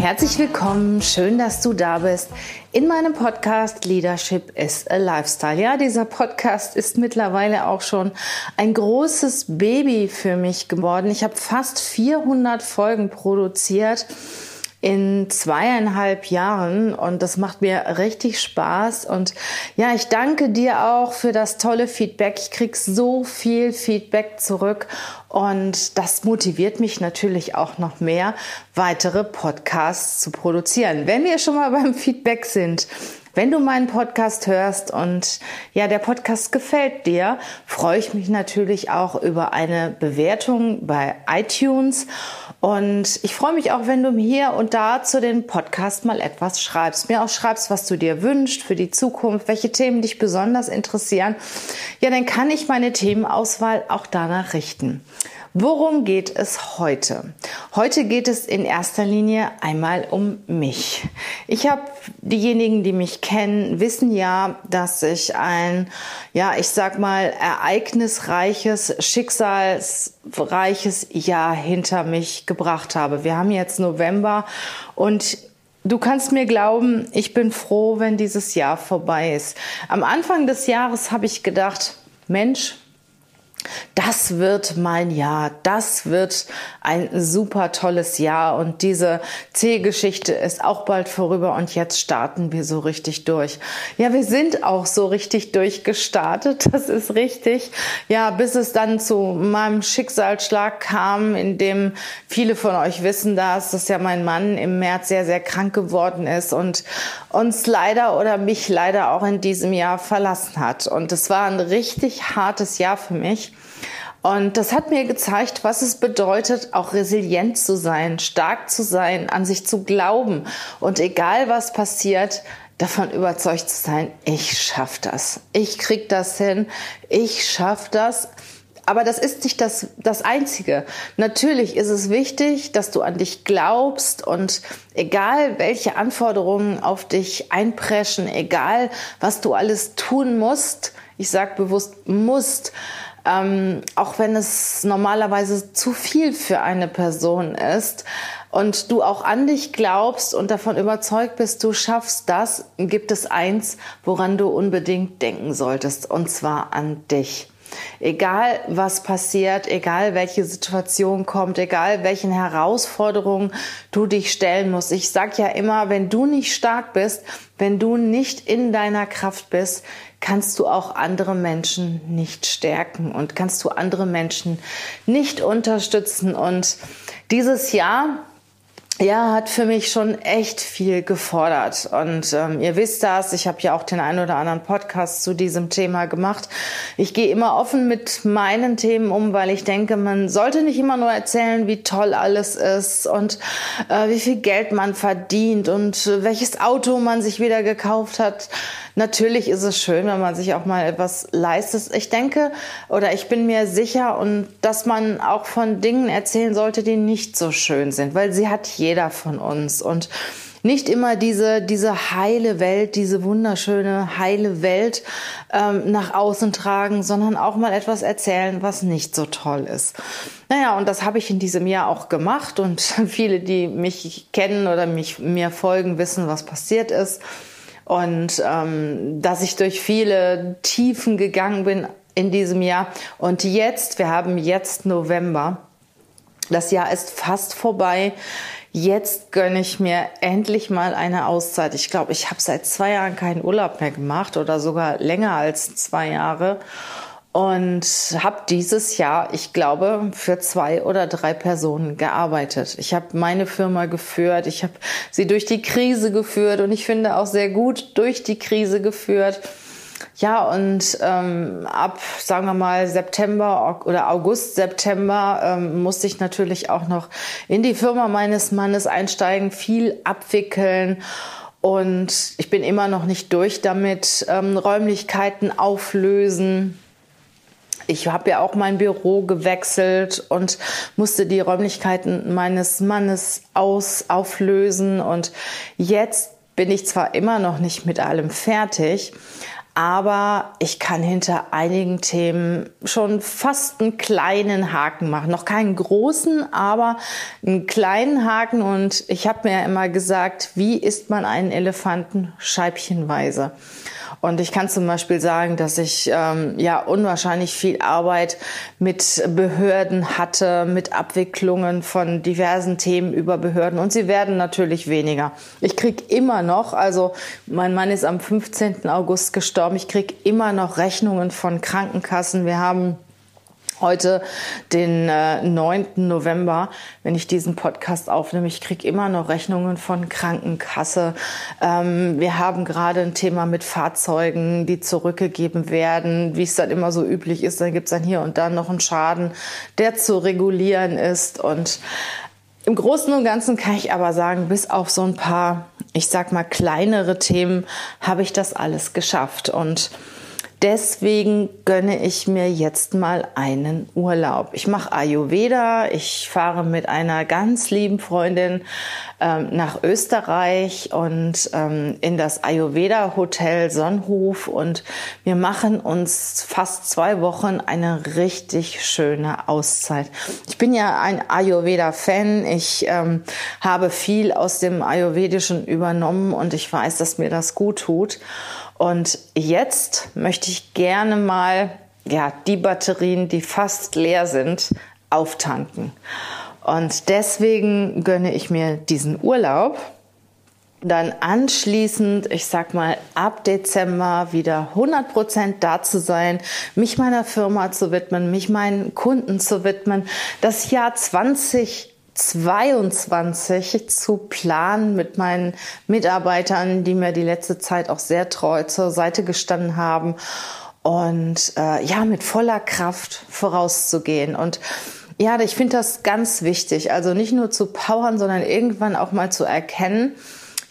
Herzlich willkommen, schön, dass du da bist in meinem Podcast Leadership is a Lifestyle. Ja, dieser Podcast ist mittlerweile auch schon ein großes Baby für mich geworden. Ich habe fast 400 Folgen produziert in zweieinhalb Jahren und das macht mir richtig Spaß und ja, ich danke dir auch für das tolle Feedback. Ich krieg so viel Feedback zurück und das motiviert mich natürlich auch noch mehr, weitere Podcasts zu produzieren. Wenn wir schon mal beim Feedback sind, wenn du meinen Podcast hörst und ja, der Podcast gefällt dir, freue ich mich natürlich auch über eine Bewertung bei iTunes. Und ich freue mich auch, wenn du mir hier und da zu den Podcast mal etwas schreibst. Mir auch schreibst, was du dir wünschst für die Zukunft, welche Themen dich besonders interessieren. Ja, dann kann ich meine Themenauswahl auch danach richten. Worum geht es heute? Heute geht es in erster Linie einmal um mich. Ich habe diejenigen, die mich kennen, wissen ja, dass ich ein, ja, ich sag mal, ereignisreiches, schicksalsreiches Jahr hinter mich gebracht habe. Wir haben jetzt November und Du kannst mir glauben, ich bin froh, wenn dieses Jahr vorbei ist. Am Anfang des Jahres habe ich gedacht, Mensch, das wird mein Jahr, das wird ein super tolles Jahr und diese C-Geschichte ist auch bald vorüber und jetzt starten wir so richtig durch. Ja, wir sind auch so richtig durchgestartet, das ist richtig. Ja, bis es dann zu meinem Schicksalsschlag kam, in dem viele von euch wissen das, dass ja mein Mann im März sehr, sehr krank geworden ist und uns leider oder mich leider auch in diesem Jahr verlassen hat. Und es war ein richtig hartes Jahr für mich. Und das hat mir gezeigt, was es bedeutet, auch resilient zu sein, stark zu sein, an sich zu glauben und egal was passiert, davon überzeugt zu sein, ich schaff das. Ich krieg das hin. Ich schaff das. Aber das ist nicht das, das Einzige. Natürlich ist es wichtig, dass du an dich glaubst und egal welche Anforderungen auf dich einpreschen, egal was du alles tun musst, ich sag bewusst musst, ähm, auch wenn es normalerweise zu viel für eine Person ist und du auch an dich glaubst und davon überzeugt bist, du schaffst das, gibt es eins, woran du unbedingt denken solltest, und zwar an dich. Egal was passiert, egal welche Situation kommt, egal welchen Herausforderungen du dich stellen musst. Ich sag ja immer, wenn du nicht stark bist, wenn du nicht in deiner Kraft bist, kannst du auch andere Menschen nicht stärken und kannst du andere Menschen nicht unterstützen. Und dieses Jahr ja, hat für mich schon echt viel gefordert. Und ähm, ihr wisst das, ich habe ja auch den einen oder anderen Podcast zu diesem Thema gemacht. Ich gehe immer offen mit meinen Themen um, weil ich denke, man sollte nicht immer nur erzählen, wie toll alles ist und äh, wie viel Geld man verdient und äh, welches Auto man sich wieder gekauft hat. Natürlich ist es schön, wenn man sich auch mal etwas leistet. Ich denke oder ich bin mir sicher und dass man auch von Dingen erzählen sollte, die nicht so schön sind, weil sie hat jeder von uns und nicht immer diese, diese heile Welt, diese wunderschöne heile Welt ähm, nach außen tragen, sondern auch mal etwas erzählen, was nicht so toll ist. Naja, und das habe ich in diesem Jahr auch gemacht und viele, die mich kennen oder mich mir folgen, wissen, was passiert ist und ähm, dass ich durch viele Tiefen gegangen bin in diesem Jahr. Und jetzt, wir haben jetzt November, das Jahr ist fast vorbei. Jetzt gönne ich mir endlich mal eine Auszeit. Ich glaube, ich habe seit zwei Jahren keinen Urlaub mehr gemacht oder sogar länger als zwei Jahre und habe dieses Jahr, ich glaube, für zwei oder drei Personen gearbeitet. Ich habe meine Firma geführt, ich habe sie durch die Krise geführt und ich finde auch sehr gut durch die Krise geführt. Ja, und ähm, ab, sagen wir mal, September oder August, September ähm, musste ich natürlich auch noch in die Firma meines Mannes einsteigen, viel abwickeln Und ich bin immer noch nicht durch damit. Ähm, Räumlichkeiten auflösen. Ich habe ja auch mein Büro gewechselt und musste die Räumlichkeiten meines Mannes aus, auflösen. Und jetzt bin ich zwar immer noch nicht mit allem fertig, aber ich kann hinter einigen Themen schon fast einen kleinen Haken machen. Noch keinen großen, aber einen kleinen Haken. Und ich habe mir ja immer gesagt, wie isst man einen Elefanten scheibchenweise? Und ich kann zum Beispiel sagen, dass ich ähm, ja unwahrscheinlich viel Arbeit mit Behörden hatte, mit Abwicklungen von diversen Themen über Behörden. Und sie werden natürlich weniger. Ich krieg immer noch, also mein Mann ist am 15. August gestorben, ich krieg immer noch Rechnungen von Krankenkassen. Wir haben heute den äh, 9. November, wenn ich diesen Podcast aufnehme. Ich kriege immer noch Rechnungen von Krankenkasse. Ähm, wir haben gerade ein Thema mit Fahrzeugen, die zurückgegeben werden. Wie es dann immer so üblich ist, dann gibt es dann hier und da noch einen Schaden, der zu regulieren ist. Und im Großen und Ganzen kann ich aber sagen, bis auf so ein paar, ich sag mal, kleinere Themen habe ich das alles geschafft. Und Deswegen gönne ich mir jetzt mal einen Urlaub. Ich mache Ayurveda. Ich fahre mit einer ganz lieben Freundin ähm, nach Österreich und ähm, in das Ayurveda Hotel Sonnenhof und wir machen uns fast zwei Wochen eine richtig schöne Auszeit. Ich bin ja ein Ayurveda Fan. Ich ähm, habe viel aus dem Ayurvedischen übernommen und ich weiß, dass mir das gut tut. Und jetzt möchte ich gerne mal ja, die Batterien, die fast leer sind, auftanken. Und deswegen gönne ich mir diesen Urlaub. Dann anschließend, ich sag mal, ab Dezember wieder 100 Prozent da zu sein, mich meiner Firma zu widmen, mich meinen Kunden zu widmen, das Jahr 20 22 zu planen mit meinen Mitarbeitern, die mir die letzte Zeit auch sehr treu zur Seite gestanden haben und äh, ja, mit voller Kraft vorauszugehen. Und ja, ich finde das ganz wichtig. Also nicht nur zu powern, sondern irgendwann auch mal zu erkennen,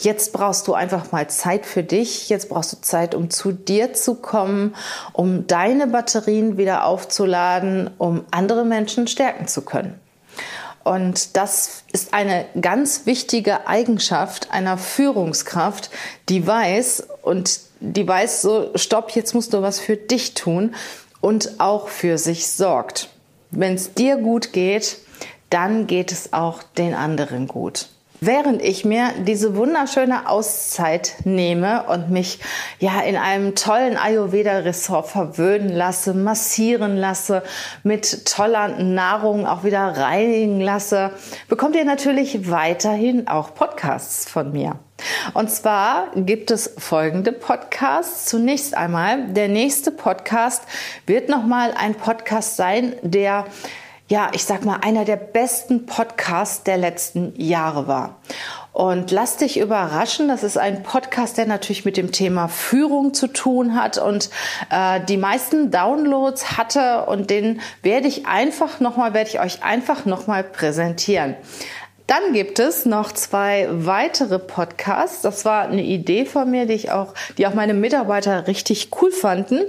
Jetzt brauchst du einfach mal Zeit für dich. Jetzt brauchst du Zeit, um zu dir zu kommen, um deine Batterien wieder aufzuladen, um andere Menschen stärken zu können. Und das ist eine ganz wichtige Eigenschaft einer Führungskraft, die weiß und die weiß so, stopp, jetzt musst du was für dich tun und auch für sich sorgt. Wenn es dir gut geht, dann geht es auch den anderen gut. Während ich mir diese wunderschöne Auszeit nehme und mich ja in einem tollen Ayurveda-Ressort verwöhnen lasse, massieren lasse, mit toller Nahrung auch wieder reinigen lasse, bekommt ihr natürlich weiterhin auch Podcasts von mir. Und zwar gibt es folgende Podcasts. Zunächst einmal, der nächste Podcast wird nochmal ein Podcast sein, der ja, ich sag mal, einer der besten Podcasts der letzten Jahre war. Und lass dich überraschen, das ist ein Podcast, der natürlich mit dem Thema Führung zu tun hat und äh, die meisten Downloads hatte und den werde ich einfach nochmal, werde ich euch einfach nochmal präsentieren. Dann gibt es noch zwei weitere Podcasts. Das war eine Idee von mir, die ich auch, die auch meine Mitarbeiter richtig cool fanden.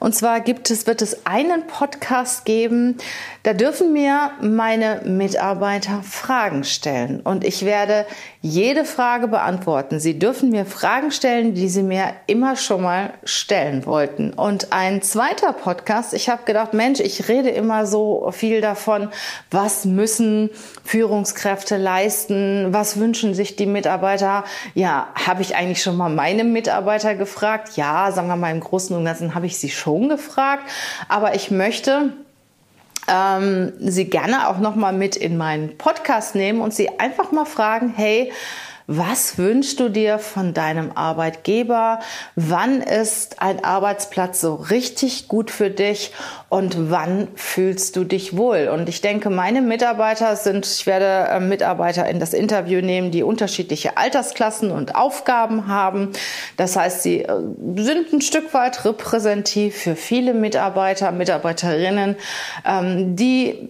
Und zwar gibt es, wird es einen Podcast geben, da dürfen mir meine Mitarbeiter Fragen stellen. Und ich werde jede Frage beantworten. Sie dürfen mir Fragen stellen, die sie mir immer schon mal stellen wollten. Und ein zweiter Podcast, ich habe gedacht, Mensch, ich rede immer so viel davon, was müssen Führungskräfte leisten, was wünschen sich die Mitarbeiter. Ja, habe ich eigentlich schon mal meine Mitarbeiter gefragt? Ja, sagen wir mal im Großen und Ganzen habe ich sie schon gefragt. Aber ich möchte ähm, sie gerne auch noch mal mit in meinen Podcast nehmen und sie einfach mal fragen, hey, was wünschst du dir von deinem Arbeitgeber? Wann ist ein Arbeitsplatz so richtig gut für dich? Und wann fühlst du dich wohl? Und ich denke, meine Mitarbeiter sind, ich werde äh, Mitarbeiter in das Interview nehmen, die unterschiedliche Altersklassen und Aufgaben haben. Das heißt, sie äh, sind ein Stück weit repräsentativ für viele Mitarbeiter, Mitarbeiterinnen, ähm, die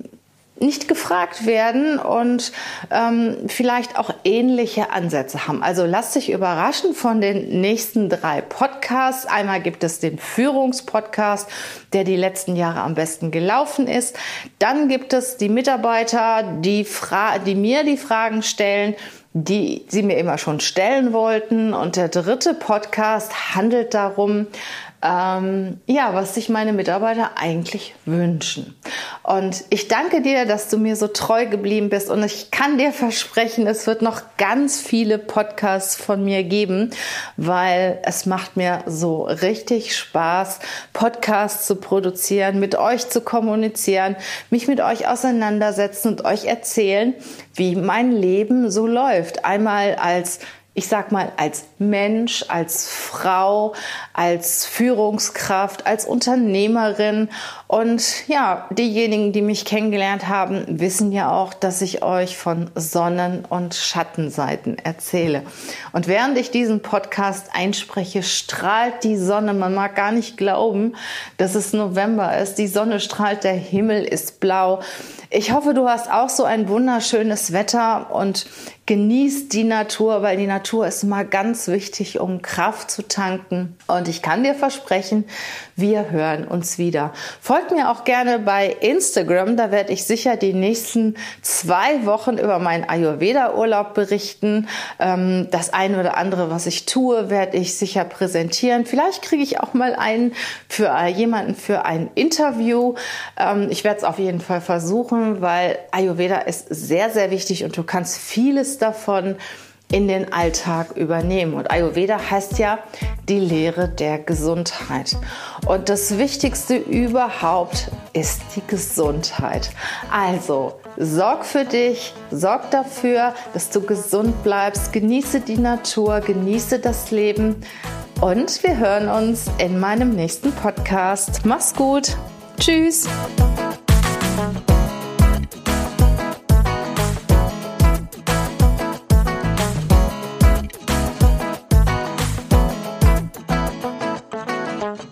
nicht gefragt werden und ähm, vielleicht auch ähnliche Ansätze haben. Also lass dich überraschen von den nächsten drei Podcasts. Einmal gibt es den Führungspodcast, der die letzten Jahre am besten gelaufen ist. Dann gibt es die Mitarbeiter, die, Fra die mir die Fragen stellen, die sie mir immer schon stellen wollten. Und der dritte Podcast handelt darum, ähm, ja, was sich meine Mitarbeiter eigentlich wünschen. Und ich danke dir, dass du mir so treu geblieben bist und ich kann dir versprechen, es wird noch ganz viele Podcasts von mir geben, weil es macht mir so richtig Spaß, Podcasts zu produzieren, mit euch zu kommunizieren, mich mit euch auseinandersetzen und euch erzählen, wie mein Leben so läuft. Einmal als ich sag mal, als Mensch, als Frau, als Führungskraft, als Unternehmerin. Und ja, diejenigen, die mich kennengelernt haben, wissen ja auch, dass ich euch von Sonnen- und Schattenseiten erzähle. Und während ich diesen Podcast einspreche, strahlt die Sonne. Man mag gar nicht glauben, dass es November ist. Die Sonne strahlt, der Himmel ist blau. Ich hoffe, du hast auch so ein wunderschönes Wetter und genießt die Natur, weil die Natur ist immer ganz wichtig, um Kraft zu tanken. Und ich kann dir versprechen, wir hören uns wieder. Folgt mir auch gerne bei Instagram, da werde ich sicher die nächsten zwei Wochen über meinen Ayurveda-Urlaub berichten. Ähm, das eine oder andere, was ich tue, werde ich sicher präsentieren. Vielleicht kriege ich auch mal einen für jemanden für ein Interview. Ähm, ich werde es auf jeden Fall versuchen, weil Ayurveda ist sehr, sehr wichtig und du kannst vieles davon in den Alltag übernehmen. Und Ayurveda heißt ja die Lehre der Gesundheit. Und das Wichtigste überhaupt ist die Gesundheit. Also sorg für dich, sorg dafür, dass du gesund bleibst, genieße die Natur, genieße das Leben. Und wir hören uns in meinem nächsten Podcast. Mach's gut. Tschüss.